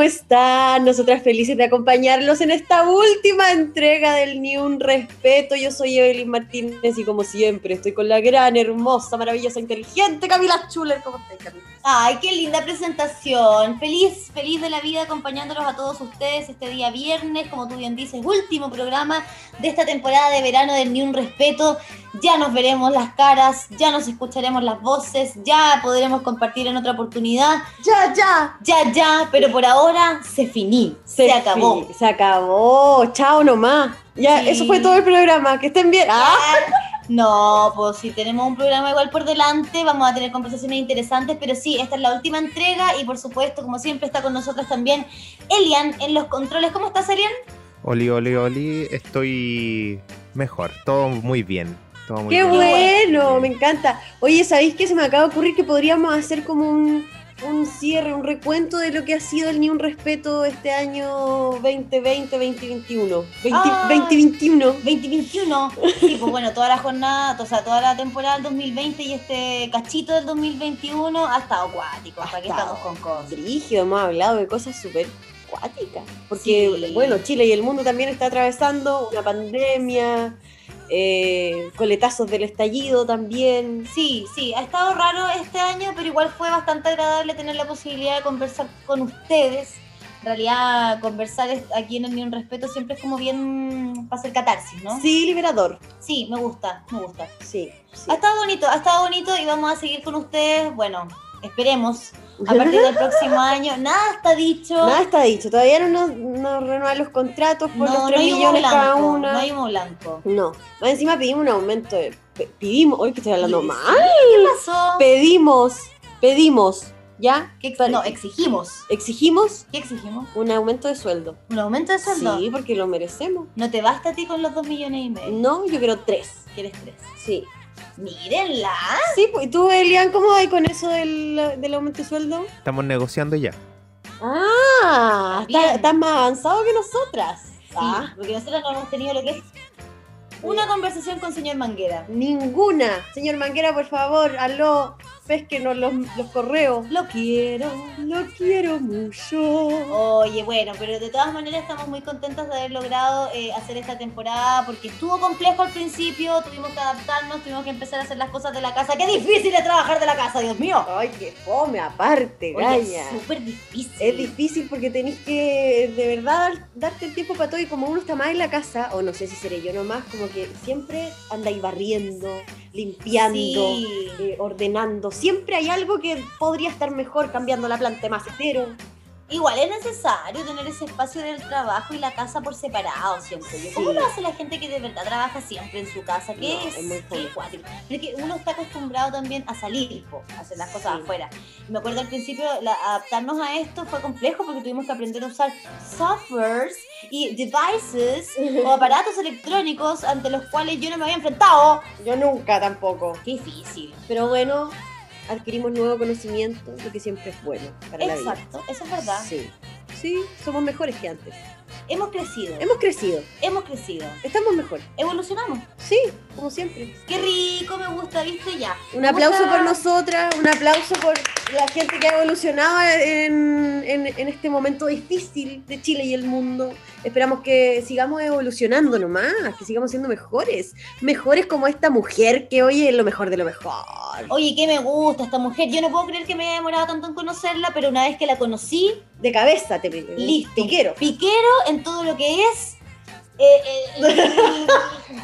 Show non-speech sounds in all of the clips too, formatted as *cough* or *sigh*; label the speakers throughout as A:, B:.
A: ¿cómo están? Nosotras felices de acompañarlos en esta última entrega del Ni Un Respeto. Yo soy Evelyn Martínez y como siempre estoy con la gran, hermosa, maravillosa, inteligente Camila Schuller. ¿Cómo estás, Camila?
B: Ay, qué linda presentación. Feliz, feliz de la vida acompañándolos a todos ustedes este día viernes, como tú bien dices, último programa de esta temporada de verano del Ni Un Respeto. Ya nos veremos las caras, ya nos escucharemos las voces, ya podremos compartir en otra oportunidad.
A: Ya, ya.
B: Ya, ya, pero por ahora se finí, se, acabó.
A: se acabó. Chao nomás. Ya,
B: Sí.
A: eso fue todo el programa. Que estén bien. Ah.
B: No, pues si tenemos un programa igual por delante, vamos a tener conversaciones interesantes, pero sí, esta es la última entrega y por supuesto, como siempre, está con nosotros también Elian en los controles. ¿Cómo estás, Elian?
C: Oli, oli, oli, estoy mejor, todo muy bien. Todo muy
A: Qué
C: bien.
A: bueno, me encanta. Oye, ¿sabéis qué se me acaba de ocurrir que podríamos hacer como un, un cierre, un recuento de lo que ha sido el Ni Un Respeto este año 2020-2021? 20,
B: Ah.
A: 2021.
B: 2021. Sí, pues bueno, toda la jornada, o sea, toda la temporada del 2020 y este cachito del 2021 ha estado acuático. ¿Para qué
A: estado
B: estamos con cosas?
A: Brígido, hemos hablado de cosas súper cuáticas. Porque,
B: Sí.
A: bueno, Chile y el mundo también está atravesando una pandemia, eh, coletazos del estallido también.
B: Sí, sí, ha estado raro este año, pero igual fue bastante agradable tener la posibilidad de conversar con ustedes. En realidad, conversar aquí en el Ni Un Respeto siempre es como bien para hacer catarsis, ¿no?
A: Sí, liberador.
B: Sí, me gusta, me gusta.
A: Sí, sí.
B: Ha estado bonito, ha estado bonito y vamos a seguir con ustedes, bueno, esperemos, a partir del próximo año. Nada está dicho.
A: Nada está dicho, todavía no nos no renuevan los contratos por
B: no,
A: los
B: no
A: 3
B: hay humo
A: millones
B: blanco,
A: cada una.
B: no hay blanco.
A: No, encima pedimos un aumento de... pe- Pedimos, hoy que estoy hablando mal.
B: ¿Qué pasó?
A: Pedimos, pedimos, ¿ya?
B: ¿Qué ex-
A: Para-
B: no, exigimos.
A: Exigimos
B: ¿Qué exigimos?
A: un aumento de sueldo.
B: ¿Un aumento de sueldo?
A: Sí, porque lo merecemos.
B: ¿No te basta a ti con los dos millones y medio?
A: No, yo quiero tres.
B: ¿Quieres tres?
A: Sí.
B: Mírenla.
A: Sí, pues, ¿y tú, Elian, cómo vas con eso del, del aumento de sueldo?
C: Estamos negociando ya.
A: Ah, estás más avanzado que nosotras.
B: Sí,
A: Ah,
B: porque nosotros no hemos tenido lo que es una conversación con señor Manguera.
A: ninguna. Señor Manguera, por favor, aló, pesquenos los, los correos.
B: Lo quiero.
A: Lo quiero mucho.
B: Oye, bueno, pero de todas maneras estamos muy contentos de haber logrado eh, hacer esta temporada porque estuvo complejo al principio, tuvimos que adaptarnos, tuvimos que empezar a hacer las cosas de la casa. ¡Qué difícil es trabajar de la casa, Dios mío!
A: Ay, qué fome, aparte,
B: Oye, es súper difícil.
A: Es difícil porque tenés que de verdad dar- darte el tiempo para todo y como uno está más en la casa, o no sé si seré yo nomás, como que siempre andáis barriendo, limpiando,
B: Sí.
A: eh, ordenando. Siempre hay algo que podría estar mejor cambiando la planta de macetero.
B: Igual es necesario tener ese espacio del trabajo y la casa por separado siempre. yo. ¿Cómo
A: Sí.
B: lo hace la gente que de verdad trabaja siempre en su casa? ¿Qué
A: No,
B: es?
A: es muy
B: Qué
A: fome.
B: cuático. Pero es que uno está acostumbrado también a salir, po, a hacer las cosas
A: Sí.
B: afuera. Me acuerdo al principio, la- adaptarnos a esto fue complejo porque tuvimos que aprender a usar softwares y devices o *laughs* aparatos electrónicos ante los cuales yo no me había enfrentado.
A: Yo nunca tampoco.
B: Qué difícil.
A: Pero bueno, adquirimos nuevo conocimiento, lo que siempre es bueno para la vida.
B: Exacto, eso es verdad.
A: Sí. Sí, somos mejores que antes.
B: Hemos crecido,
A: Hemos crecido,
B: hemos crecido,
A: estamos mejor.
B: evolucionamos.
A: Sí, como siempre.
B: Qué rico, me gusta, viste ya.
A: Un aplauso
B: gusta-
A: por nosotras, un aplauso por la gente que ha evolucionado en, en- en este momento difícil de Chile y el mundo. Esperamos que sigamos evolucionando nomás, que sigamos siendo mejores. Mejores como esta mujer que hoy es lo mejor de lo mejor.
B: Oye, que me gusta esta mujer. Yo no puedo creer que me haya demorado tanto en conocerla, pero una vez que la conocí,
A: De cabeza te
B: listo.
A: Piquero.
B: Piquero en todo lo que es. eh, eh,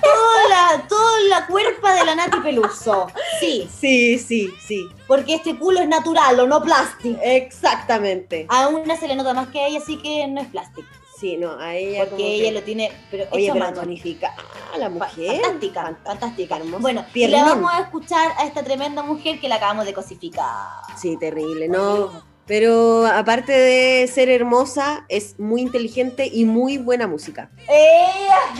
B: toda, la, toda la cuerpa de la Nati Peluso. Sí,
A: Sí, sí, sí.
B: porque este culo es natural o no plástico.
A: Exactamente.
B: A una se le nota más que a ella, así que no es plástico.
A: Sí, no, a ella como
B: Porque
A: que-
B: ella lo tiene. Pero
A: Oye, pero tonifica. Ah, la mujer.
B: Fantástica,
A: Fant-
B: fantástica.
A: hermosa.
B: Bueno, y la vamos a escuchar a esta tremenda mujer que la acabamos de cosificar.
A: Sí, terrible, ¿no? Pero aparte de ser hermosa, es muy inteligente y muy buena música.
B: Eh,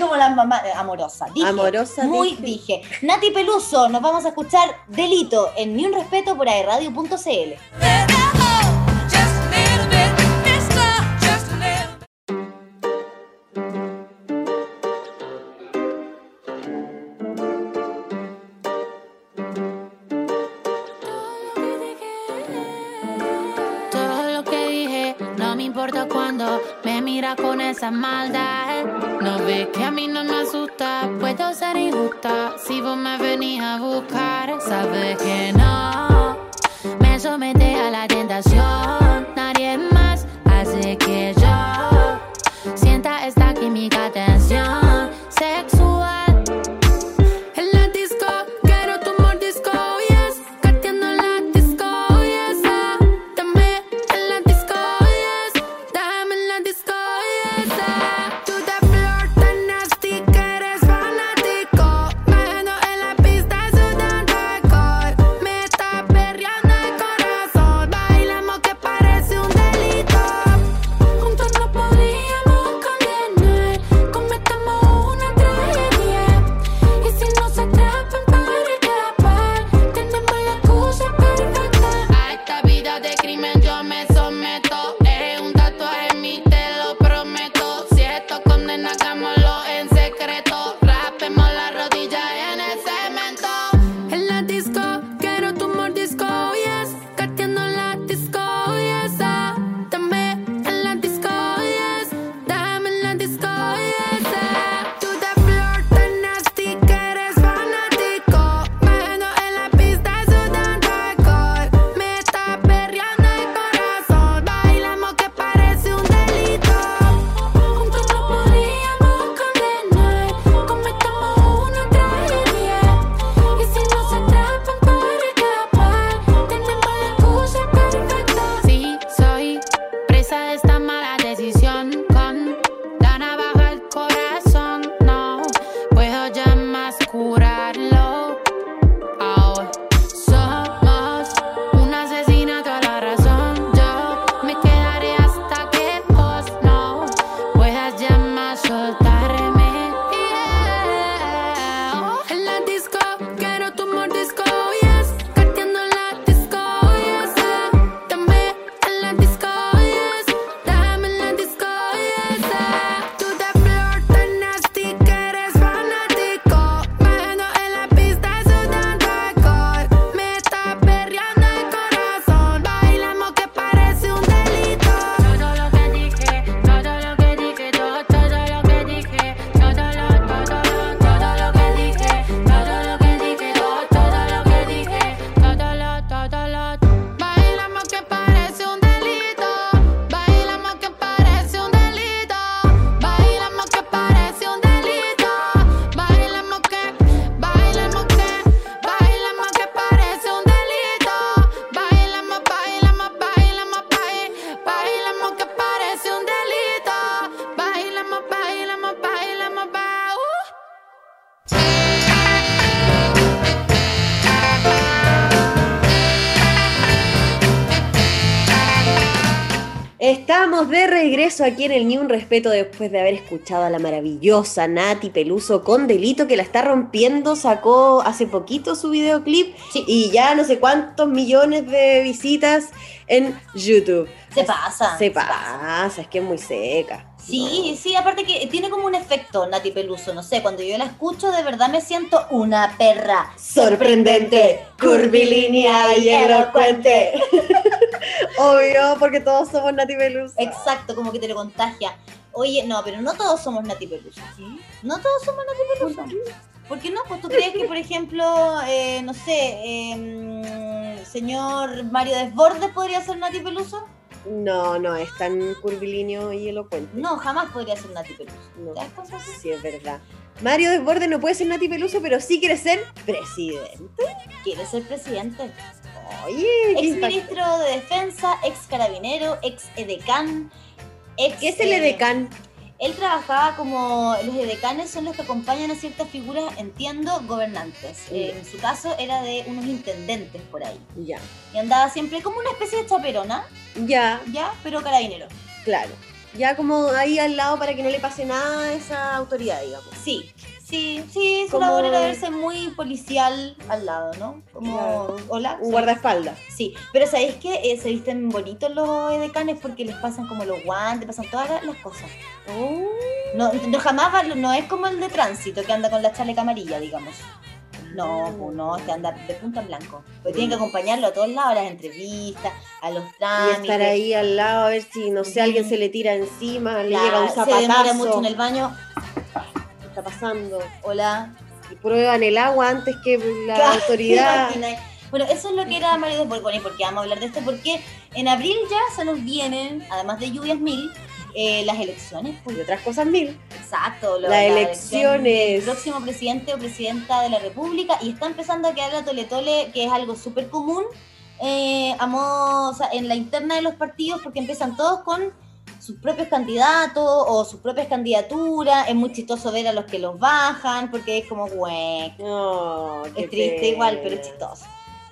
B: como la mamá eh, amorosa. Dije,
A: Amorosa,
B: Muy
A: dije.
B: dije. Nati Peluso, nos vamos a escuchar Delito en Ni un Respeto por aerradio.cl.
D: No ves que a mí no me asusta, puedo ser injusta. Si vos me venís a buscar, sabes que no. Me somete a la tentación, nadie más hace que yo sienta esta química tensión sexual.
A: Regreso aquí en el Ni Un Respeto después de haber escuchado a la maravillosa Nati Peluso con Delito que la está rompiendo. Sacó hace poquito su videoclip
B: Sí.
A: y ya no sé cuántos millones de visitas en YouTube.
B: Se pasa.
A: Se pasa, es que es muy seca.
B: Sí, sí, aparte que tiene como un efecto Nati Peluso, no sé, cuando yo la escucho de verdad me siento una perra
A: Sorprendente, curvilínea y elocuente. *laughs* Obvio, porque todos somos Nati Peluso.
B: Exacto, como que te lo contagia. Oye, no, pero no todos somos Nati Peluso. No todos somos Nati Peluso. ¿Por qué no? Pues tú crees que, por ejemplo, eh, no sé, eh, señor Mario Desbordes podría ser Nati Peluso.
A: No, no, es tan curvilíneo y elocuente.
B: No, jamás podría ser Nati Peluso.
A: No.
B: ¿Te das cuenta?
A: Sí, es verdad. Mario Desbordes no puede ser Nati Peluso, pero sí quiere ser presidente.
B: Quiere ser presidente.
A: Oye,
B: Ex ministro de Defensa, ex carabinero, ex edecán. Ex,
A: ¿Qué es el
B: eh,
A: edecán?
B: Él trabajaba como los edecanes son los que acompañan a ciertas figuras, entiendo, gobernantes. Eh, en su caso era de unos intendentes por ahí.
A: Ya,
B: Y andaba siempre como una especie de chaperona,
A: ya,
B: ya, pero carabinero.
A: claro. Ya como ahí al lado para que no le pase nada a esa autoridad, digamos.
B: Sí, sí, sí, su
A: Como-
B: labor era verse muy policial al lado, ¿no? Como,
A: Claro.
B: hola.
A: Un guardaespaldas.
B: Sí, pero ¿sabéis que eh, se visten bonitos los edecanes porque les pasan como los guantes, pasan todas las- cosas?
A: Oh,
B: No, no jamás va- no es como el de tránsito que anda con la chaleca amarilla, digamos. No, pues no, este anda de punta en blanco. Porque tienen que acompañarlo a todos lados, a las entrevistas, a los
A: Y
B: trámites.
A: estar ahí al lado a ver si, no sé, alguien se le tira encima, le
B: Claro,
A: llega un
B: se demora
A: zapatazo.
B: mucho en el baño.
A: ¿Qué está pasando?
B: Hola.
A: Y prueban el agua antes que la
B: Claro,
A: autoridad. *laughs*
B: Bueno, eso es lo que era Mario de Borgoni, porque vamos a hablar de esto, porque en abril ya se nos vienen, además de lluvias mil, eh, las elecciones. pues,
A: Y otras cosas mil.
B: Exacto, lo-
A: Las
B: la
A: elecciones.
B: del próximo presidente o presidenta de la República y está empezando a quedar la tole tole, que es algo súper común eh, a modo- o sea, en la interna de los partidos, porque empiezan todos con sus propios candidatos o sus propias candidaturas. Es muy chistoso ver a los que los bajan, porque es como, güey,
A: qué
B: es triste
A: pena.
B: igual, pero es chistoso.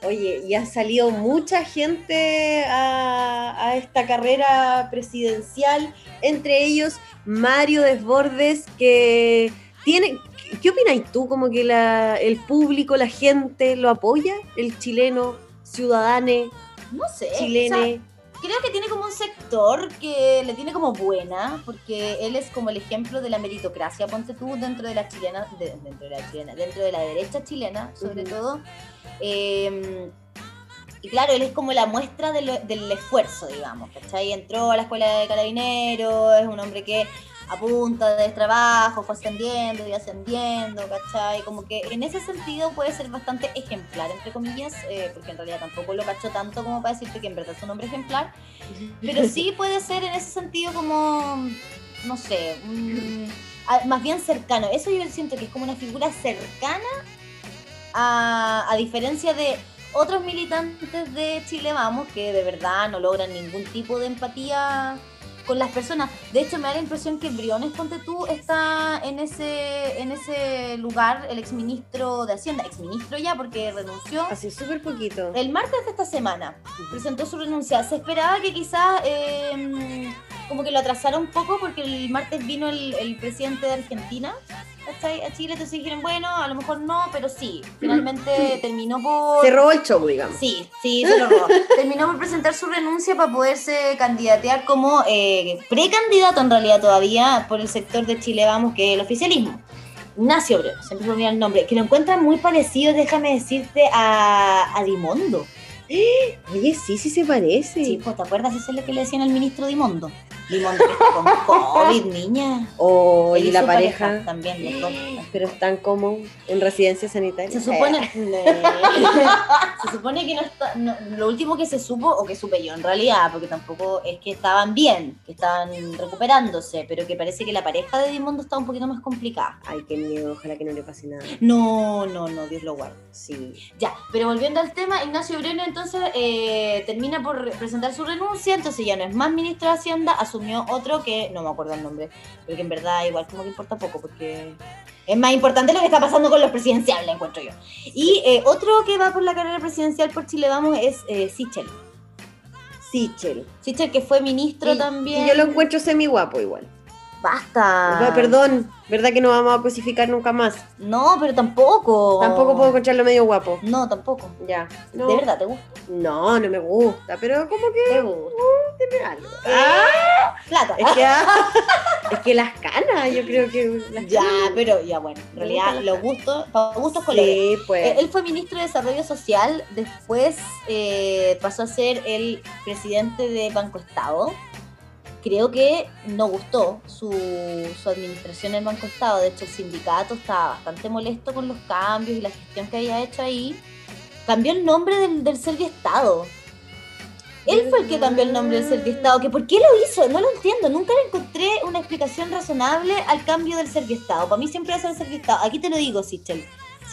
A: Oye, y ha salido mucha gente a, a esta carrera presidencial, entre ellos Mario Desbordes, que tiene... ¿Qué opinas tú? ¿Como que la, el público, la gente lo apoya? ¿El chileno, ciudadane,
B: No sé. o sea,
A: chilene?
B: Creo que tiene como un sector que le tiene como buena, porque él es como el ejemplo de la meritocracia, ponte tú, dentro de la chilena, de- dentro de la chilena, dentro de la derecha chilena, sobre todo. Eh, y claro, él es como la muestra de lo- del esfuerzo, digamos, ¿cachai? Entró a la escuela de carabineros, es un hombre que apunta de trabajo, fue ascendiendo y ascendiendo, ¿cachai? Como que en ese sentido puede ser bastante ejemplar, entre comillas, eh, porque en realidad tampoco lo cacho tanto como para decirte que en verdad es un hombre ejemplar, pero *laughs* sí puede ser en ese sentido como, no sé, a- más bien cercano. Eso yo siento que es como una figura cercana a, a diferencia de otros militantes de Chile Vamos que de verdad no logran ningún tipo de empatía con las personas. De hecho, me da la impresión que Briones, ponte tú, está en ese, en ese lugar, el exministro de Hacienda, exministro ya porque renunció.
A: Hace súper poquito.
B: El martes de esta semana presentó su renuncia. Se esperaba que quizás eh, como que lo atrasara un poco porque el martes vino el, el presidente de Argentina ¿cachai? a Chile, entonces dijeron, bueno, a lo mejor no, pero sí. Finalmente terminó por...
A: Se robó el show, digamos.
B: Sí, sí, se lo robó. *laughs* Terminó por presentar su renuncia para poderse candidatear como eh, precandidato en realidad todavía por el sector de Chile Vamos, que el oficialismo. Ignacio Breno, siempre me olvida el nombre, que lo encuentran muy parecido, déjame decirte, a, a Dimondo. *gasps*
A: Oye, sí, sí se parece.
B: Sí, pues, ¿te acuerdas? Ese es lo que le decían al ministro Dimondo. Está con COVID, niña.
A: O
B: Él
A: y la pareja.
B: También, los dos.
A: Pero están como en residencia sanitaria.
B: Se supone, *laughs* se supone que no está, no- lo último que se supo, o que supe yo en realidad, porque tampoco es que estaban bien, que estaban recuperándose, pero que parece que la pareja de Dimondo está un poquito más complicada.
A: Ay, qué miedo, ojalá que no le pase nada.
B: No, no, no, Dios lo guarde.
A: Sí.
B: Ya, pero volviendo al tema, Ignacio Breno entonces eh, termina por re- presentar su renuncia, entonces ya no es más ministro de Hacienda, asumió otro que no me acuerdo el nombre, pero que en verdad igual como que importa poco, porque es más importante lo que está pasando con los presidenciales, encuentro yo. Y eh, otro que va por la carrera presidencial por Chile Vamos es eh, Sichel.
A: Sichel.
B: Sichel que fue ministro
A: Y-
B: también.
A: Y yo lo encuentro semi guapo igual.
B: Basta.
A: Perdón, ¿verdad que no vamos a cosificar nunca más?
B: No, pero tampoco.
A: Tampoco puedo encontrarlo medio guapo.
B: No, tampoco.
A: Ya. No,
B: ¿De verdad te gusta?
A: No, no me gusta, pero como que
B: Te gusta.
A: tiene algo.
B: Plata.
A: Es que, ah, *laughs* es que las canas, yo creo que las
B: Ya,
A: canas.
B: pero ya bueno, en realidad los gustos, para gustos colores.
A: Sí, pues.
B: Eh, Él fue ministro de Desarrollo Social, después eh, pasó a ser el presidente de Banco Estado. Creo que no gustó su, su administración en Banco Estado, de hecho el sindicato estaba bastante molesto con los cambios y la gestión que había hecho ahí. Cambió el nombre del, del Serviestado. Él fue el que cambió el nombre del Serviestado, que ¿por qué lo hizo? No lo entiendo, nunca le encontré una explicación razonable al cambio del Serviestado. Para mí siempre va a ser el Serviestado. Aquí te lo digo, Sichel.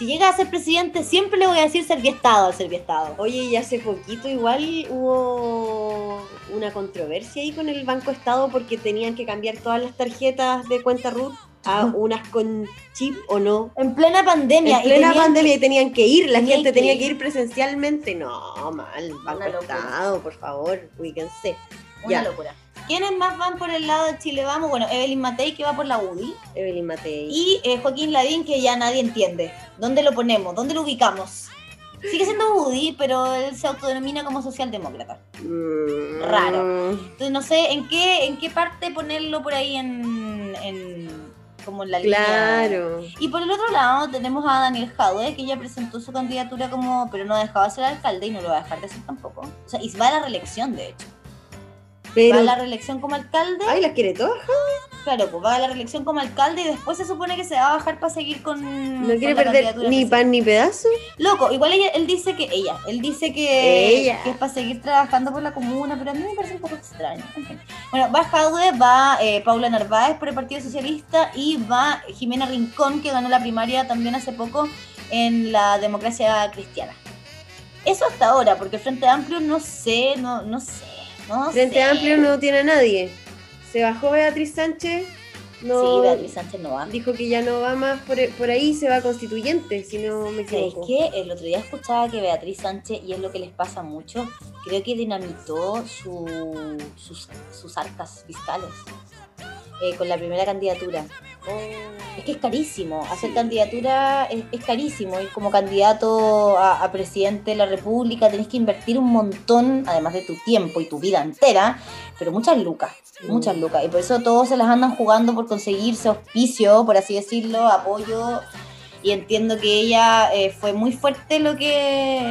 B: Si llega a ser presidente, siempre le voy a decir Serviestado al Serviestado.
A: Oye, y hace poquito igual hubo una controversia ahí con el Banco Estado porque tenían que cambiar todas las tarjetas de cuenta RUT a unas con chip o no.
B: En plena pandemia.
A: En plena pandemia y tenían que ir, la gente
B: que
A: tenía
B: ir.
A: que ir presencialmente. No, mal, Banco. Estado, por favor, ubíquense.
B: Una
A: Ya.
B: locura. ¿Quiénes más van por el lado de Chile Vamos? Bueno, Evelyn Matei, que va por la UDI.
A: Evelyn Matei.
B: Y eh, Joaquín Lavín, que ya nadie entiende. ¿Dónde lo ponemos? ¿Dónde lo ubicamos? Sigue siendo UDI, pero él se autodenomina como socialdemócrata.
A: Mm,
B: Raro. Entonces no sé en qué, en qué parte ponerlo por ahí en, en, como en la línea.
A: Claro.
B: Y por el otro lado tenemos a Daniel Jadwe, que ella presentó su candidatura como, pero no dejaba de ser alcalde y no lo va a dejar de ser tampoco. O sea, y va a la reelección, de hecho. Va a la reelección como alcalde.
A: Ay, las quiere todas.
B: Claro, pues va a la reelección como alcalde y después se supone que se va a bajar para seguir con.
A: No quiere
B: la
A: perder ni pan ni pedazo.
B: Loco, igual ella, él dice que ella, él dice que,
A: Ella.
B: que es para seguir trabajando por la comuna, pero a mí me parece un poco extraño. Bueno, va Jadwe, va eh, Paula Narváez por el Partido Socialista y va Jimena Rincón, que ganó la primaria también hace poco en la democracia cristiana. Eso hasta ahora, porque el Frente Amplio no sé, no, no sé, no
A: Frente
B: sé.
A: Amplio no tiene a nadie. Se bajó Beatriz Sánchez. No,
B: Sí, Beatriz Sánchez no va.
A: Dijo que ya no va más por, por ahí, se va constituyente, si no me
B: ¿Sabéis
A: equivoco.
B: qué? El otro día escuchaba que Beatriz Sánchez, y es lo que les pasa mucho, creo que dinamitó su- sus, sus arcas fiscales eh, con la primera candidatura. Es que es carísimo, hacer candidatura es, es carísimo y como candidato a, a presidente de la República tenés que invertir un montón, además de tu tiempo y tu vida entera, pero muchas lucas, muchas lucas. Y por eso todos se las andan jugando por conseguirse auspicio, por así decirlo, apoyo. Y entiendo que ella eh, fue muy fuerte lo que...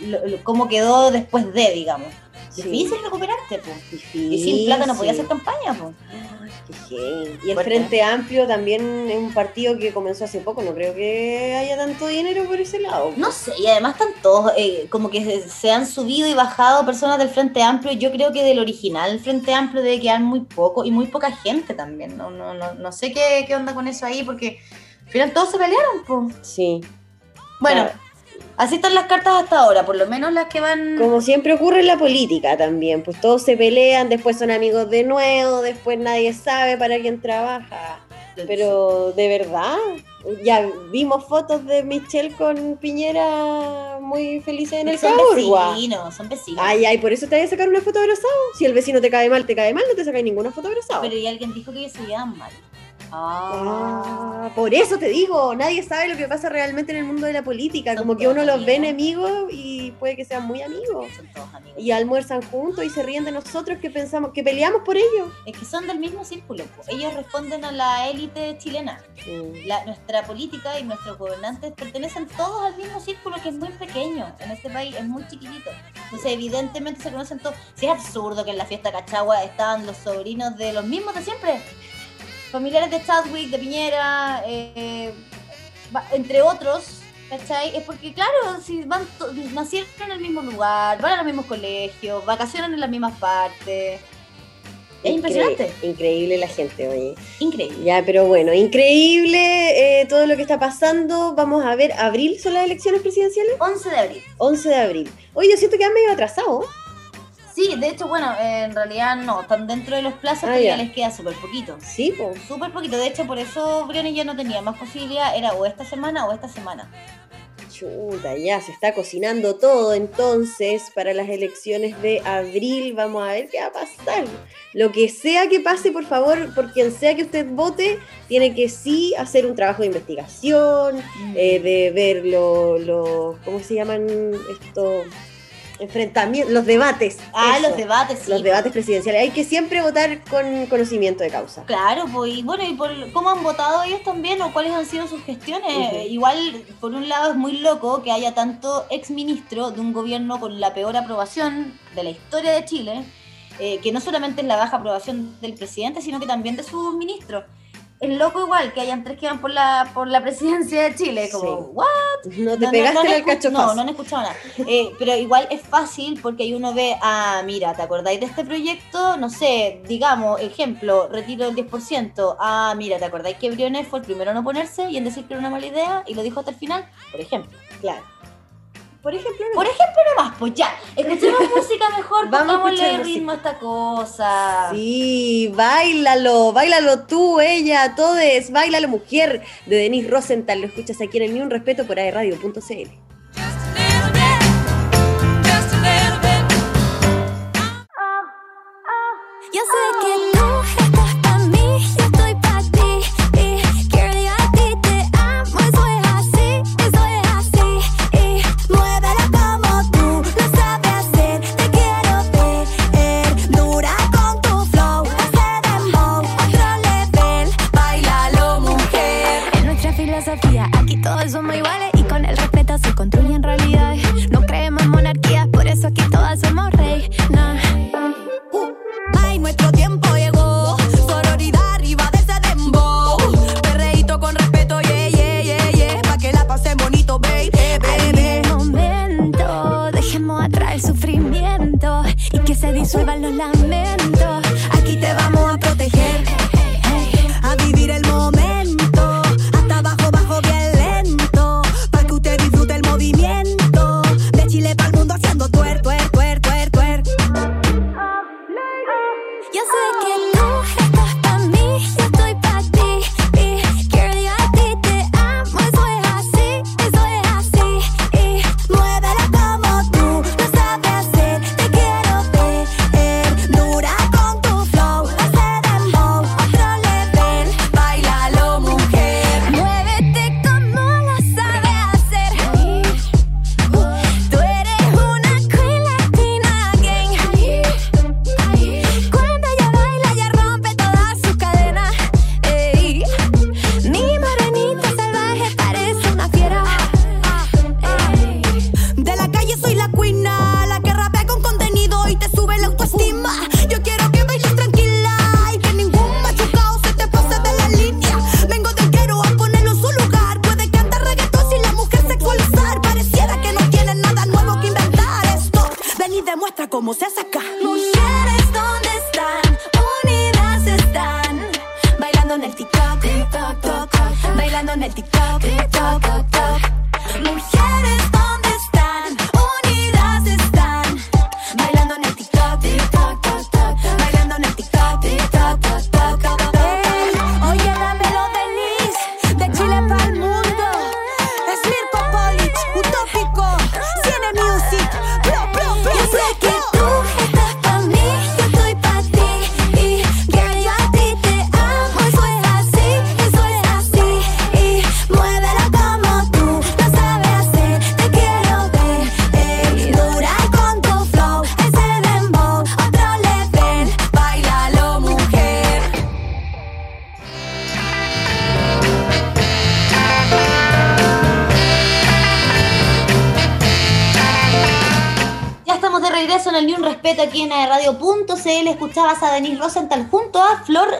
B: lo- lo- cómo quedó después de, digamos.
A: Sí.
B: Difícil recuperarte, pues.
A: Difícil.
B: Y sin plata no podía hacer campaña, pues.
A: Ay. Y el
B: Fuerte.
A: Frente Amplio también es un partido que comenzó hace poco. No creo que haya tanto dinero por ese lado.
B: No sé, y además están todos, eh, como que se, se han subido y bajado personas del Frente Amplio. Yo creo que del original Frente Amplio debe quedar muy poco y muy poca gente también. No, no, no, no sé qué, qué onda con eso ahí, porque al final todos se pelearon, pues.
A: Sí.
B: Bueno,
A: Claro.
B: Así están las cartas hasta ahora, por lo menos las que van.
A: Como siempre ocurre en la política también, pues todos se pelean, después son amigos de nuevo, después nadie sabe para quién trabaja. Pero de verdad, ya vimos fotos de Michelle con Piñera muy felices en el
B: son
A: Caburgua.
B: vecinos, son vecinos.
A: Ay, ay, por eso te vas a sacar una foto abrazado. Si el vecino te cae mal, te cae mal, no te sacas ninguna foto abrazado.
B: Pero y alguien dijo que ellos se llevan mal. Ah.
A: Ah, por eso te digo, nadie sabe lo que pasa realmente en el mundo de la política.
B: Son
A: Como que uno los ve enemigos y puede que sean muy amigos.
B: Son todos amigos.
A: Y almuerzan juntos y se ríen de nosotros que pensamos, que peleamos por ellos.
B: Es que son del mismo círculo. Ellos responden a la élite chilena. La- nuestra política y nuestros gobernantes pertenecen todos al mismo círculo que es muy pequeño en este país, es muy chiquitito. Entonces, evidentemente se conocen todos. Si es absurdo que en la fiesta Cachagua estaban los sobrinos de los mismos de siempre. Familiares de Chadwick, de Piñera, eh, entre otros. ¿Cachai? Es porque, claro, si van nacieron en el mismo lugar, van a los mismos colegios, vacacionan en las mismas partes. Es
A: Incre-
B: impresionante.
A: Increíble la gente, oye.
B: Increíble.
A: Ya, pero bueno, increíble eh, todo lo que está pasando. Vamos a ver, ¿abril son las elecciones presidenciales?
B: 11 de abril.
A: 11 de abril. Oye, yo siento que han medio atrasado.
B: Sí, de hecho, bueno, en realidad no, están dentro de los plazos,
A: Ah,
B: pero ya
A: ya.
B: les queda súper poquito.
A: Sí, pues.
B: Súper poquito. De hecho, por eso Briones ya no tenía más posibilidad, era o esta semana o esta semana.
A: Chuta, ya se está cocinando todo entonces para las elecciones de abril. Vamos a ver qué va a pasar. Lo que sea que pase, por favor, por quien sea que usted vote, tiene que sí hacer un trabajo de investigación, eh, de ver los, lo, ¿cómo se llaman estos enfrentamientos? Los debates.
B: ah,
A: eso,
B: los debates, sí.
A: Los debates presidenciales. Hay que siempre votar con conocimiento de causa.
B: Claro, pues, y bueno, y por cómo han votado ellos también o cuáles han sido sus gestiones. Eh, Igual, por un lado, es muy loco que haya tanto exministro de un gobierno con la peor aprobación de la historia de Chile, eh, que no solamente es la baja aprobación del presidente, sino que también de sus ministros. Es loco igual que hayan tres que van por la, por la presidencia de Chile, como,
A: Sí.
B: ¿what?
A: No te
B: No,
A: pegaste
B: no,
A: en
B: no
A: el cachofazo.
B: No, no han escuchado nada. Eh, pero igual es fácil porque ahí uno ve, ah, mira, ¿te acordáis de este proyecto? No sé, digamos, ejemplo, retiro del 10%. Ah, mira, ¿te acordáis que Briones fue el primero en oponerse y en decir que era una mala idea y lo dijo hasta el final? Por ejemplo.
A: Claro. Por ejemplo,
B: Por ejemplo, nomás, pues ya, escuchemos *laughs* música mejor, pongámosle ritmo a esta cosa.
A: Sí, bailalo, bailalo tú, ella, todes, bailalo mujer, de Denise Rosenthal, lo escuchas aquí en el Ni Un Respeto por aerradio.cl.
D: todo eso
E: me vale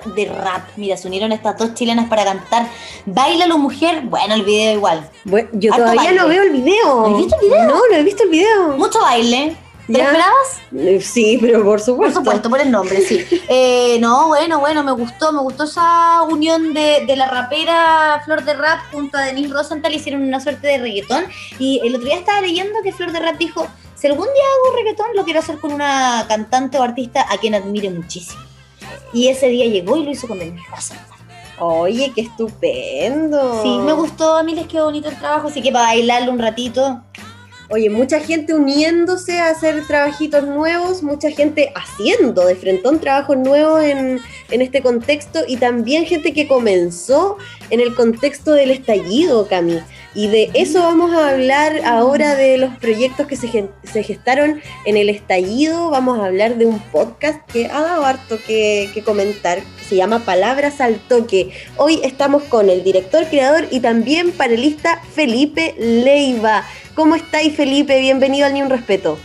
E: de
B: Rap. Mira, se unieron estas dos chilenas para cantar Bailalo Mujer. Bueno, el video igual.
A: Bueno, yo
B: Harto
A: todavía
B: baile.
A: no veo el video.
B: ¿No has visto el video?
A: No, no he visto el video.
B: Mucho baile. ¿Te
A: Ya.
B: esperabas?
A: Eh, Sí, pero por
B: Por
A: supuesto.
B: supuesto, por el nombre, sí. *laughs* Eh, no, bueno, bueno, me gustó, me gustó esa unión de, de la rapera Flor de Rap junto a Denise Rosenthal, hicieron una suerte de reggaetón. Y el otro día estaba leyendo que Flor de Rap dijo, si algún día hago reggaetón, lo quiero hacer con una cantante o artista a quien admire muchísimo. Y ese día llegó y lo hizo con Rosenthal.
A: Oye, qué estupendo.
B: Sí, me gustó, a mí les quedó bonito el trabajo, así que para bailarlo un ratito.
A: Oye, mucha gente uniéndose a hacer trabajitos nuevos, mucha gente haciendo de frentón trabajos nuevos en, en este contexto y también gente que comenzó en el contexto del estallido, Cami. Y de eso vamos a hablar ahora de los proyectos que se, gestaron en el estallido. Vamos a hablar de un podcast que ha dado harto que, que comentar. Se llama Palabras al Toque. Hoy estamos con el director, creador y también panelista Felipe Leiva. ¿Cómo estáis, Felipe? Bienvenido al Ni Un Respeto.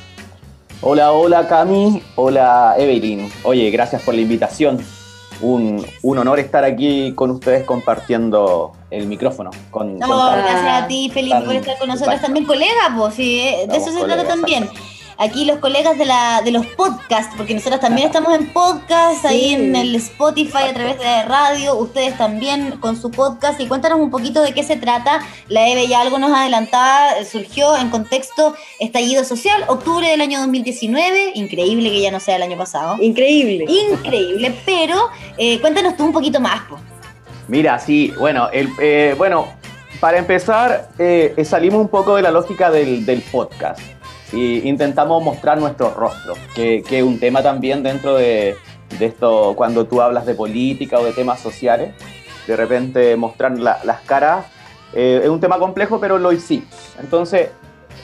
F: Hola, hola Cami, hola Evelyn. Oye, gracias por la invitación. Un, un honor estar aquí con ustedes compartiendo el micrófono. Con,
B: No,
F: con
B: gracias a ti, Felipe, por estar con nosotros también, colegas, pues, sí, eh, de eso se trata también. Aquí los colegas de, la, de los podcasts, porque nosotros también estamos en podcast, ahí en el Spotify, a través de radio, ustedes también con su podcast. Y cuéntanos un poquito de qué se trata. La Eve ya algo nos adelantaba, surgió en contexto estallido social, octubre del año 2019. Increíble que ya no sea el año pasado.
A: Increíble.
B: Increíble, pero eh, cuéntanos tú un poquito más, pues.
F: Mira, sí, bueno, eh, bueno para empezar, eh, salimos un poco de la lógica del, podcast y intentamos mostrar nuestro rostro, que es un tema también dentro de, esto, cuando tú hablas de política o de temas sociales, de repente mostrar la- las caras eh, es un tema complejo, pero lo hicimos. Entonces,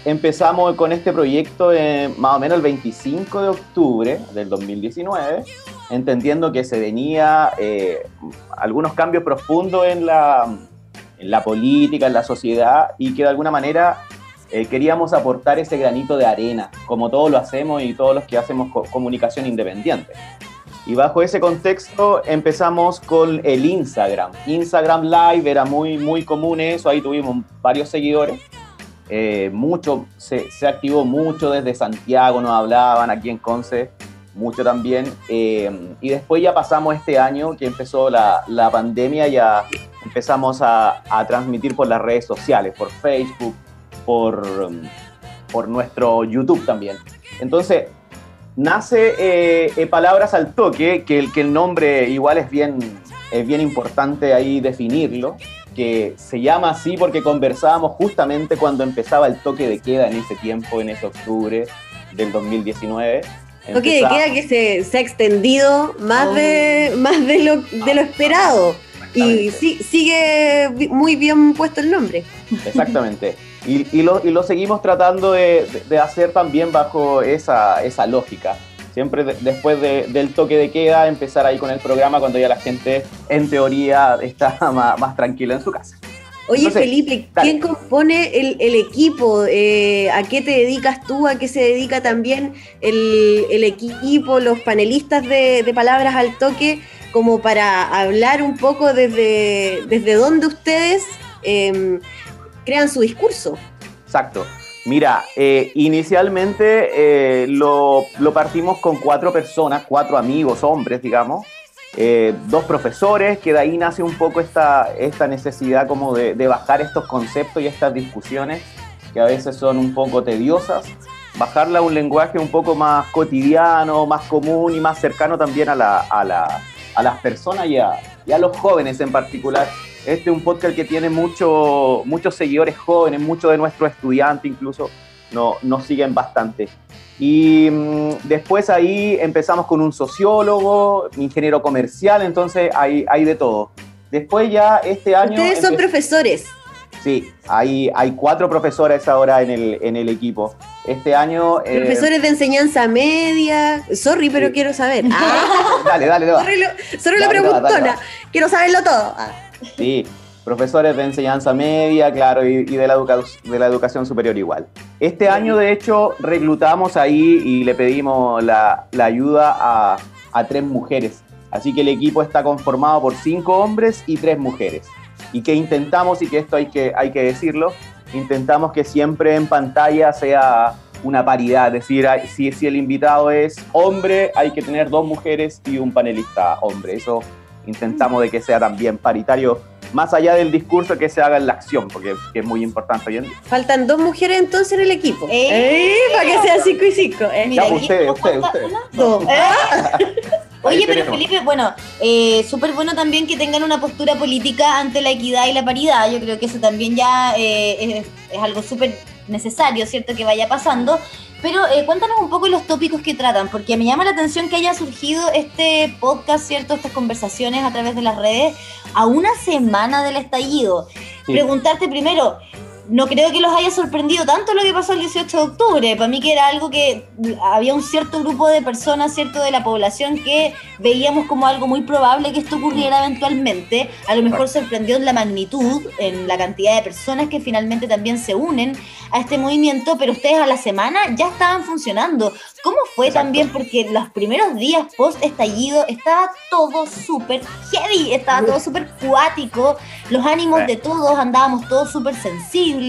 F: empezamos con este proyecto eh, más o menos el 25 de octubre del 2019, entendiendo que se venía eh, algunos cambios profundos en la, en la política, en la sociedad, y que de alguna manera eh, queríamos aportar ese granito de arena, como todos lo hacemos y todos los que hacemos co- comunicación independiente. Y bajo ese contexto empezamos con el Instagram. Instagram Live era muy, muy común eso, ahí tuvimos varios seguidores. Eh, mucho, se, se activó mucho desde Santiago, nos hablaban aquí en Conce, mucho también. Eh, y después ya pasamos este año que empezó la, la pandemia, ya empezamos a, transmitir por las redes sociales, por Facebook, por, por nuestro YouTube también. Entonces, nace eh, eh, Palabras al Toque, que el, que el nombre igual es bien, es bien importante ahí definirlo, que se llama así porque conversábamos justamente cuando empezaba el toque de queda en ese tiempo, en ese octubre del 2019. Empezaba-
A: queda que se, se ha extendido más,
B: Oh.
A: de, más de, lo, de lo esperado. Y sí- sigue muy bien puesto el nombre.
F: Exactamente. Y, y lo, y lo seguimos tratando de, de- de hacer también bajo esa, esa lógica. Siempre de- después de- del toque de queda, empezar ahí con el programa cuando ya la gente, en teoría, está *laughs* más, más tranquila en su casa.
A: Oye,
F: Entonces,
A: Felipe,
F: dale.
A: ¿quién compone el, el equipo? Eh, ¿A qué te dedicas tú? ¿A qué se dedica también el, el equipo, los panelistas de, de Palabras al Toque? Como para hablar un poco desde, desde dónde ustedes eh, crean su discurso.
F: Exacto. Mira, eh, inicialmente eh, lo, lo partimos con cuatro personas, cuatro amigos, hombres, digamos, eh, dos profesores, que de ahí nace un poco esta, esta necesidad como de, bajar estos conceptos y estas discusiones que a veces son un poco tediosas, bajarla a un lenguaje un poco más cotidiano, más común y más cercano también a, la, a, la- a las personas y a, y a los jóvenes en particular. Este es un podcast que tiene mucho, muchos seguidores jóvenes, muchos de nuestros estudiantes incluso no, nos siguen bastante. Y mm, después ahí empezamos con un sociólogo, ingeniero comercial, entonces hay, hay de todo. Después ya este año...
A: Ustedes son profesores.
F: Sí, hay, hay cuatro profesores ahora en el, en el equipo. Este año... eh,
A: Profesores de enseñanza media. Sorry, pero
F: Sí.
A: quiero saber. Ah, *laughs*
F: Dale, dale, dale.
A: sorry, lo- sorry la
F: dale,
A: preguntona.
F: dale.
A: Quiero saberlo todo. Ah.
F: Sí, profesores de enseñanza media, claro, y, y de, la educa- de la educación superior igual. Este año, de hecho, reclutamos ahí y le pedimos la, la ayuda a, a tres mujeres. Así que el equipo está conformado por cinco hombres y tres mujeres. Y que intentamos, y que esto hay que, hay que decirlo, intentamos que siempre en pantalla sea una paridad, es decir, si, si el invitado es hombre, hay que tener dos mujeres y un panelista hombre. Eso intentamos de que sea también paritario, más allá del discurso que se haga en la acción, porque que es muy importante hoy en día.
A: Faltan dos mujeres entonces en el equipo.
B: ¡Eh!
A: ¡Eh! Para que sea 5 y 5.
B: Mira,
F: Ya,
B: aquí
F: ustedes,
B: nos
F: ustedes,
B: falta
F: ustedes.
B: una,
A: Dos. *laughs*
B: Oye, pero. Felipe, bueno, eh, súper bueno también que tengan una postura política ante la equidad y la paridad. Yo creo que eso también ya eh, es, es algo súper necesario, ¿cierto? Que vaya pasando. Pero eh, cuéntanos un poco los tópicos que tratan, porque me llama la atención que haya surgido este podcast, ¿cierto? Estas conversaciones a través de las redes a una semana del estallido.
F: Sí.
B: Preguntarte primero, no creo que los haya sorprendido tanto lo que pasó el 18 de octubre. Para mí que era algo que había un cierto grupo de personas, cierto, de la población que veíamos como algo muy probable que esto ocurriera eventualmente. A lo mejor sorprendió en la magnitud, en la cantidad de personas que finalmente también se unen a este movimiento, pero ustedes a la semana ya estaban funcionando. ¿Cómo fue
F: Exacto.
B: también? Porque los primeros días post estallido estaba todo súper heavy, estaba todo súper cuático, los ánimos
F: Sí.
B: de todos andábamos todos súper sensibles,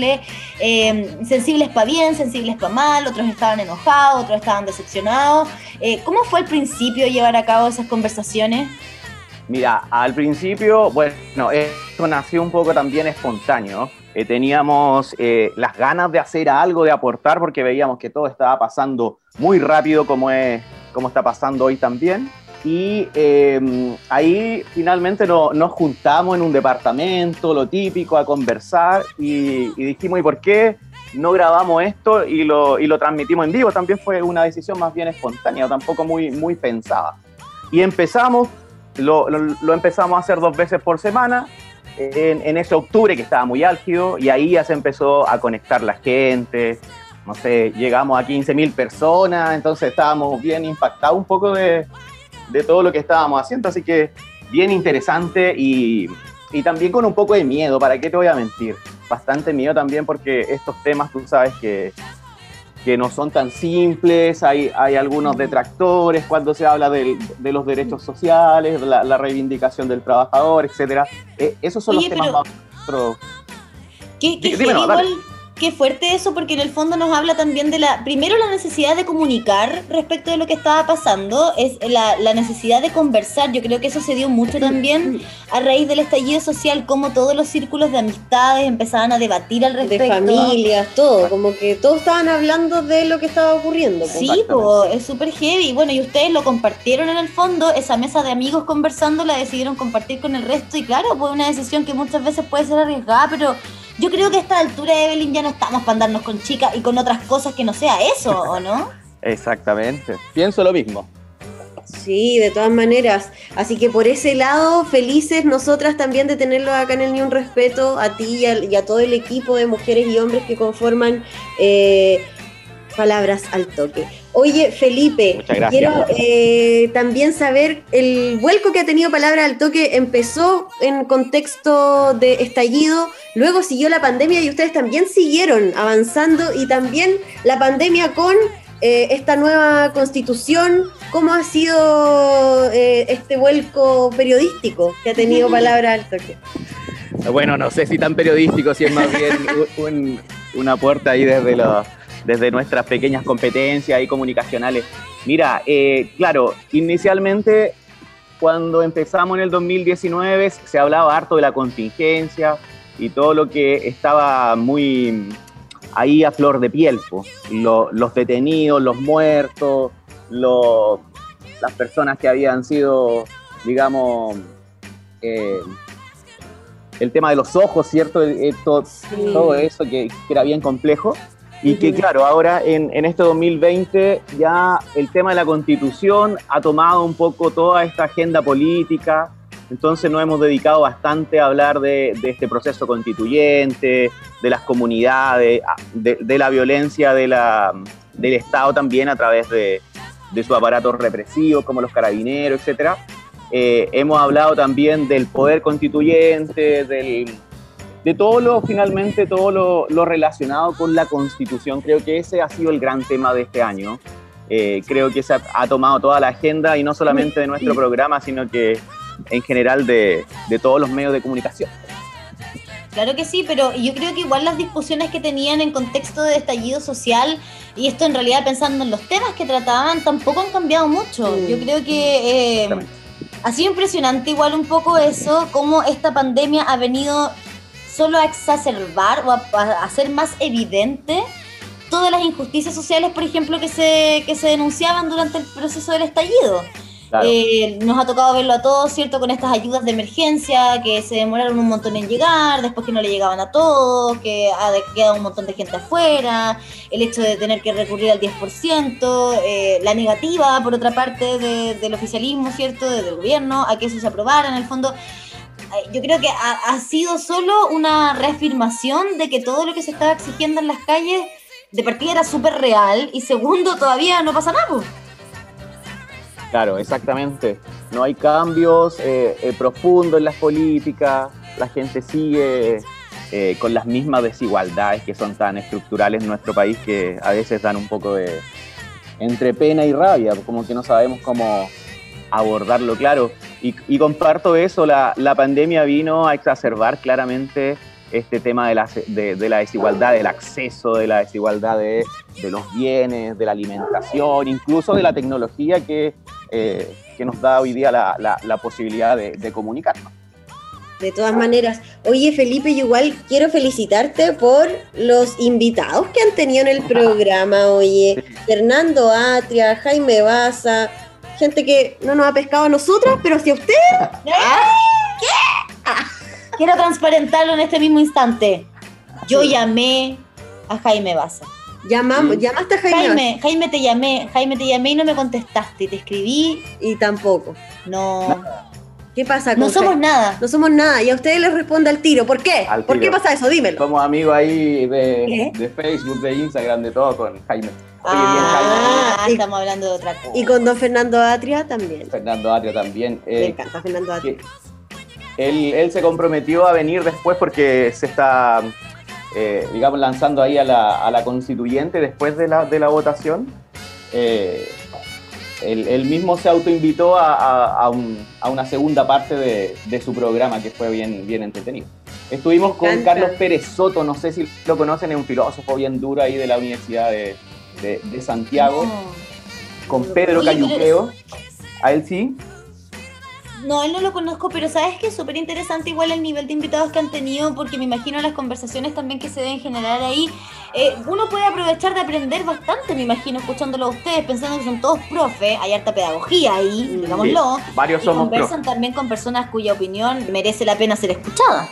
B: eh, sensibles para bien, sensibles para mal, otros estaban enojados, otros estaban decepcionados. Eh, ¿Cómo fue al principio llevar a cabo esas conversaciones?
F: Mira, al principio, bueno, esto nació un poco también espontáneo. Eh, teníamos las ganas de hacer algo, de aportar, porque veíamos que todo estaba pasando muy rápido, como, es, como está pasando hoy también. Y eh, ahí finalmente no- nos juntamos en un departamento, lo típico, a conversar y, y dijimos, ¿y por qué no grabamos esto y lo, y lo transmitimos en vivo? También fue una decisión más bien espontánea, tampoco muy, muy pensada. Y empezamos lo, lo- empezamos a hacer dos veces por semana en, en ese octubre que estaba muy álgido y ahí ya se empezó a conectar la gente. No sé, llegamos a 15 mil personas, entonces estábamos bien impactados un poco de, de todo lo que estábamos haciendo, así que bien interesante y, y también con un poco de miedo, ¿para qué te voy a mentir? Bastante miedo también porque estos temas, tú sabes que, que no son tan simples, hay, hay algunos detractores cuando se habla del- de, los derechos sociales, la, la reivindicación del trabajador, etc. esos son
B: Oye,
F: los temas
B: pero-
F: más...
B: Qué, qué
F: Dí- dímelo,
B: igual, qué fuerte eso, porque en el fondo nos habla también de la, primero la necesidad de comunicar respecto de lo que estaba pasando, es la, la necesidad de conversar, yo creo que eso se dio mucho también a raíz del estallido social, como todos los círculos de amistades empezaban a debatir al
A: De
B: respecto.
A: familias, todo, como que todos estaban hablando de lo que estaba ocurriendo.
B: Sí, po, es súper heavy. Bueno, y ustedes lo compartieron en el fondo, esa mesa de amigos conversando la decidieron compartir con el resto. Y claro, fue una decisión que muchas veces puede ser arriesgada, pero yo creo que a esta altura, Evelyn, ya no estamos para andarnos con chicas y con otras cosas que no sea eso, ¿o no? *laughs*
F: Exactamente. Pienso lo mismo.
A: Sí, de todas maneras. Así que por ese lado, felices nosotras también de tenerlo acá en el Ni Un Respeto, a ti y a, y a todo el equipo de mujeres y hombres que conforman eh, Palabras al Toque. Oye, Felipe,
F: Muchas gracias.
A: quiero eh, también saber, el vuelco que ha tenido Palabras al Toque empezó en contexto de estallido, luego siguió la pandemia y ustedes también siguieron avanzando y también la pandemia con eh, esta nueva constitución, ¿cómo ha sido eh, este vuelco periodístico que ha tenido *laughs* Palabra al Toque?
F: Bueno, no sé si tan periodístico, si es más bien *laughs* un- un- una puerta ahí desde, los- desde nuestras pequeñas competencias y comunicacionales. Mira, eh, claro, inicialmente cuando empezamos en el 2019 se hablaba harto de la contingencia y todo lo que estaba muy ahí a flor de piel. Lo- los detenidos, los muertos, lo- las personas que habían sido, digamos, eh, el tema de los ojos, ¿cierto? Eh, todo, todo eso que, que era bien complejo. Y que claro, ahora en, en este 2020 ya el tema de la constitución ha tomado un poco toda esta agenda política, entonces nos hemos dedicado bastante a hablar de, de este proceso constituyente, de las comunidades, de, de la violencia de la, del Estado también a través de, de sus aparatos represivos como los carabineros, etcétera. Eh, hemos hablado también del poder constituyente, del, de todo lo, finalmente, todo lo, lo relacionado con la constitución. Creo que ese ha sido el gran tema de este año. Eh, creo que se ha, ha tomado toda la agenda y no solamente de nuestro programa, sino que en general de, de todos los medios de comunicación.
B: Claro que sí, pero yo creo que igual las discusiones que tenían en contexto de estallido social, y esto en realidad pensando en los temas que trataban, tampoco han cambiado mucho.
A: Mm.
B: Yo creo que eh,
F: Exactamente.
B: ha sido impresionante igual un poco eso, cómo esta pandemia ha venido solo a exacerbar o a, a hacer más evidente todas las injusticias sociales, por ejemplo, que se, que se denunciaban durante el proceso del estallido.
F: Claro.
B: Eh, nos ha tocado verlo a todos, ¿cierto? Con estas ayudas de emergencia que se demoraron un montón en llegar, después que no le llegaban a todos, que ha quedado un montón de gente afuera, el hecho de tener que recurrir al 10%, eh, la negativa, por otra parte, de- del oficialismo, ¿cierto? de- del gobierno, a que eso se aprobara en el fondo. Eh, Yo creo que ha, sido solo una reafirmación de que todo lo que se estaba exigiendo en las calles, de partida era súper real, y segundo, todavía no pasa nada.
F: Claro, exactamente. No hay cambios eh, eh, profundos en las políticas, la gente sigue eh, con las mismas desigualdades que son tan estructurales en nuestro país que a veces dan un poco de entre pena y rabia, como que no sabemos cómo abordarlo, claro. Y, y comparto eso, la, la pandemia vino a exacerbar claramente este tema de la, de, de la desigualdad, del acceso, de la desigualdad de, de los bienes, de la alimentación, incluso de la tecnología que, eh, que nos da hoy día la, la- la posibilidad de, de comunicarnos.
A: De todas maneras, oye Felipe, yo igual quiero felicitarte por los invitados que han tenido en el *laughs* programa, oye, Fernando Atria, Jaime Baza, gente que no nos ha pescado a nosotros, pero si a usted,
B: Quiero transparentarlo en este mismo instante. Yo llamé a Jaime Baza.
A: llamamos, llamaste a Jaime,
B: Jaime, Jaime te llamé, Jaime te llamé y no me contestaste. Te escribí,
A: y tampoco.
B: no,
A: ¿Qué pasa con
B: no somos nada.
A: No somos nada, y a ustedes les responde al tiro. ¿Por qué?
F: Al
A: ¿Por qué pasa eso? Dímelo.
F: Somos amigos ahí de, de Facebook, de Instagram, de todo con Jaime. Oye,
B: Ah,
A: Jaime.
B: estamos hablando de otra cosa.
A: Y con don Fernando Atria también.
F: bien. Fernando Atria también.
A: Me
F: Eh,
A: encanta Fernando Atria.
F: que- él, él se comprometió a venir después porque se está, eh, digamos, lanzando ahí a la, a la constituyente después de la, de la votación. Eh, él, él mismo se autoinvitó a, a, a, un- a una segunda parte de, de su programa que fue bien, bien entretenido. Estuvimos con. Carlos Pérez Soto, no sé si lo conocen, es un filósofo bien duro ahí de la Universidad de, de- de Santiago, con Pedro Cayuqueo. A él sí,
B: No, él no lo conozco, pero sabes que es súper interesante igual el nivel de invitados que han tenido, porque me imagino las conversaciones también que se deben generar ahí. Eh, uno puede aprovechar de aprender bastante, me imagino, escuchándolo a ustedes, pensando que son todos profes, hay harta pedagogía ahí, digámoslo.
F: Sí, varios
B: Y
F: somos
B: conversan también con personas cuya opinión merece la pena ser escuchada.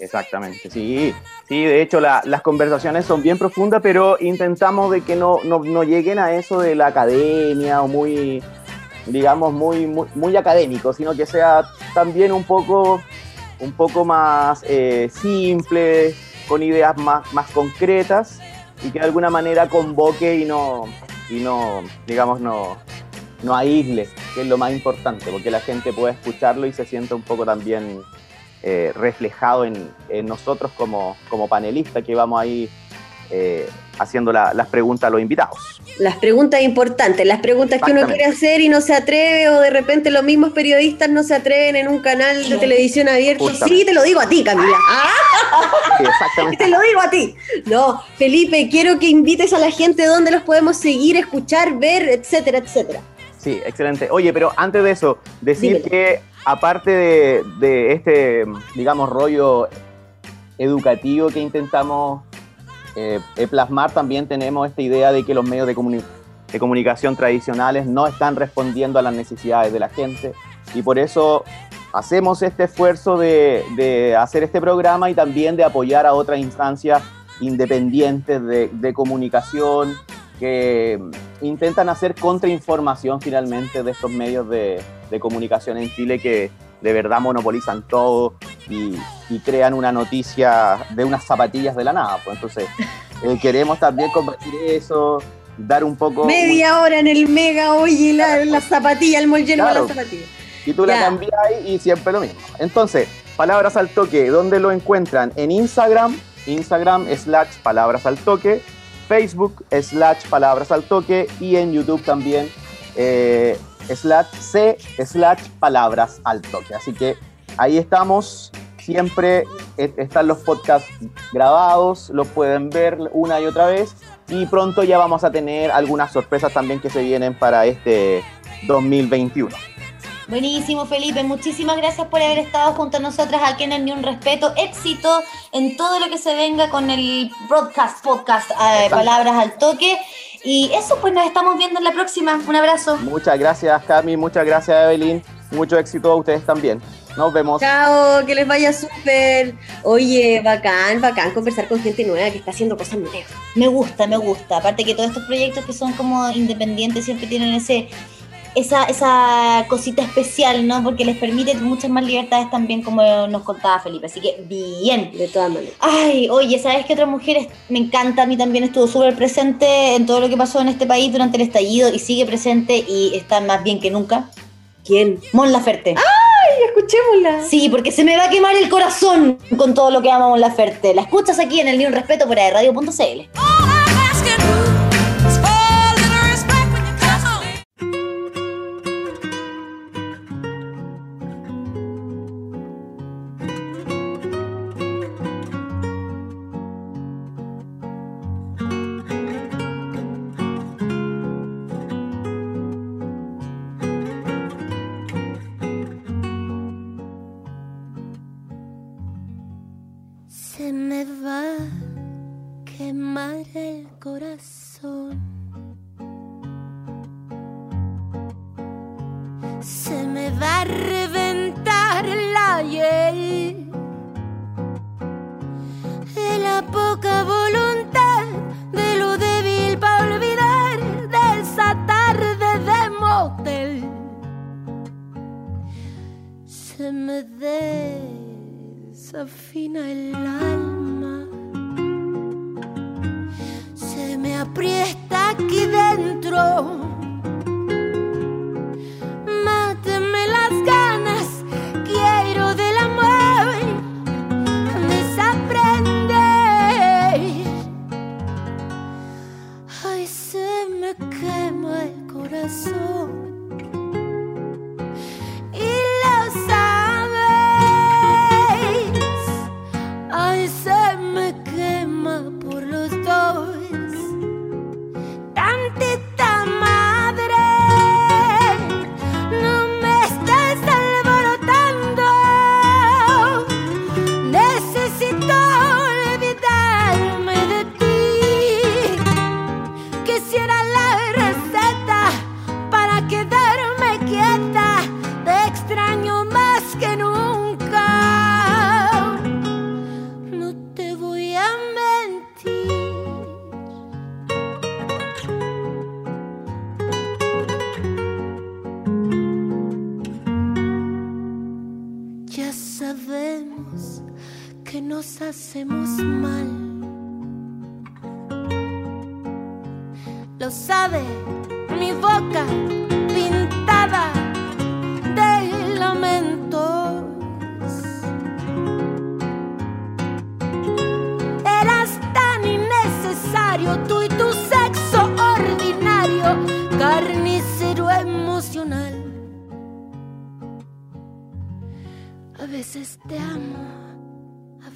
F: Exactamente, sí. Sí, de hecho la- las conversaciones son bien profundas, pero intentamos de que no, no, no lleguen a eso de la academia o muy, digamos, muy, muy, muy académico, sino que sea también un poco, un poco más eh, simple, con ideas más, más concretas y que de alguna manera convoque y no, y no digamos, no, no aísle, que es lo más importante, porque la gente pueda escucharlo y se sienta un poco también eh, reflejado en, en nosotros como, como panelistas que vamos ahí eh, haciendo la- las preguntas a los invitados.
A: Las preguntas importantes, las preguntas que uno quiere hacer y no se atreve, o de repente los mismos periodistas no se atreven en un canal de televisión abierto.
F: Justamente.
A: Sí, te lo digo a ti, Camila. Ah,
F: Sí, exactamente.
A: te lo digo a ti. No, Felipe, quiero que invites a la gente donde los podemos seguir, escuchar, ver, etcétera, etcétera.
F: Sí, excelente. Oye, pero antes de eso, decir
A: Dímelo.
F: que aparte de, de este, digamos, rollo educativo que intentamos eh, eh, plasmar, también tenemos esta idea de que los medios de, comuni- de comunicación tradicionales no están respondiendo a las necesidades de la gente. Y por eso hacemos este esfuerzo de, hacer este programa y también de apoyar a otras instancias independientes de, de comunicación que intentan hacer contrainformación finalmente de estos medios de, de comunicación en Chile que de verdad monopolizan todo y, y crean una noticia de unas zapatillas de la nada. Pues entonces *laughs* eh, queremos también combatir eso, dar un poco...
A: Media hora en el mega, oye, la, la zapatilla, el mol lleno
F: Claro.
A: de la zapatilla.
F: Y tú la
A: Ya.
F: cambias y siempre lo mismo. Entonces, palabras al toque, ¿dónde lo encuentran? En Instagram, Instagram slash palabras al toque, Facebook slash palabras al toque y en YouTube también eh, slash C slash palabras al toque. Así que ahí estamos. Siempre eh, están los podcasts grabados, los pueden ver una y otra vez. Y pronto ya vamos a tener algunas sorpresas también que se vienen para este 2021.
B: Buenísimo, Felipe. Muchísimas gracias por haber estado junto a nosotras aquí en el Ni Un Respeto. Éxito en todo lo que se venga con el broadcast, podcast, eh. Palabras al Toque. Y eso, pues nos estamos viendo en la próxima. Un abrazo.
F: Muchas gracias, Cami. Muchas gracias, Evelyn. Mucho éxito a ustedes también. Nos vemos.
A: Chao, que les vaya súper. Oye, bacán, bacán conversar con gente nueva que está haciendo cosas nuevas.
B: Me gusta, me gusta. Aparte que todos estos proyectos que son como independientes siempre tienen ese esa, esa cosita especial, ¿no? Porque les permite muchas más libertades también, como nos contaba Felipe. Así que bien.
A: De todas maneras.
B: Ay, oye, ¿sabes qué otra mujer es- me encanta? A mí también estuvo súper presente en todo lo que pasó en este país durante el estallido y sigue presente y está más bien que nunca.
A: ¿Quién?
B: Mon Laferte.
A: Escuchémosla.
B: Sí, porque se me va a quemar el corazón con todo lo que ama Mon Laferte. La escuchas aquí en el Ni Un Respeto por radio.cl.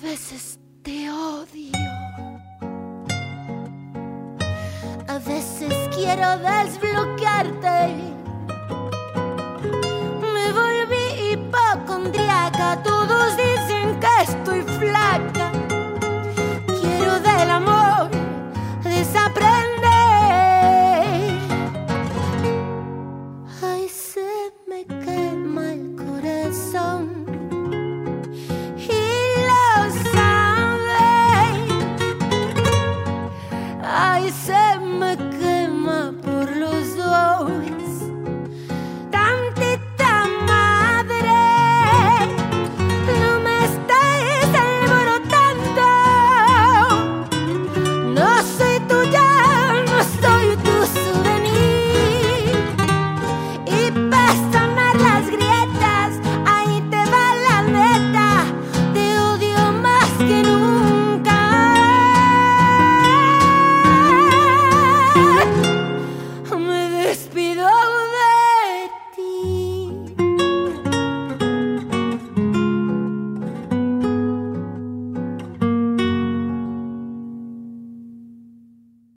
G: veces te odio. A veces quiero desbloquearte.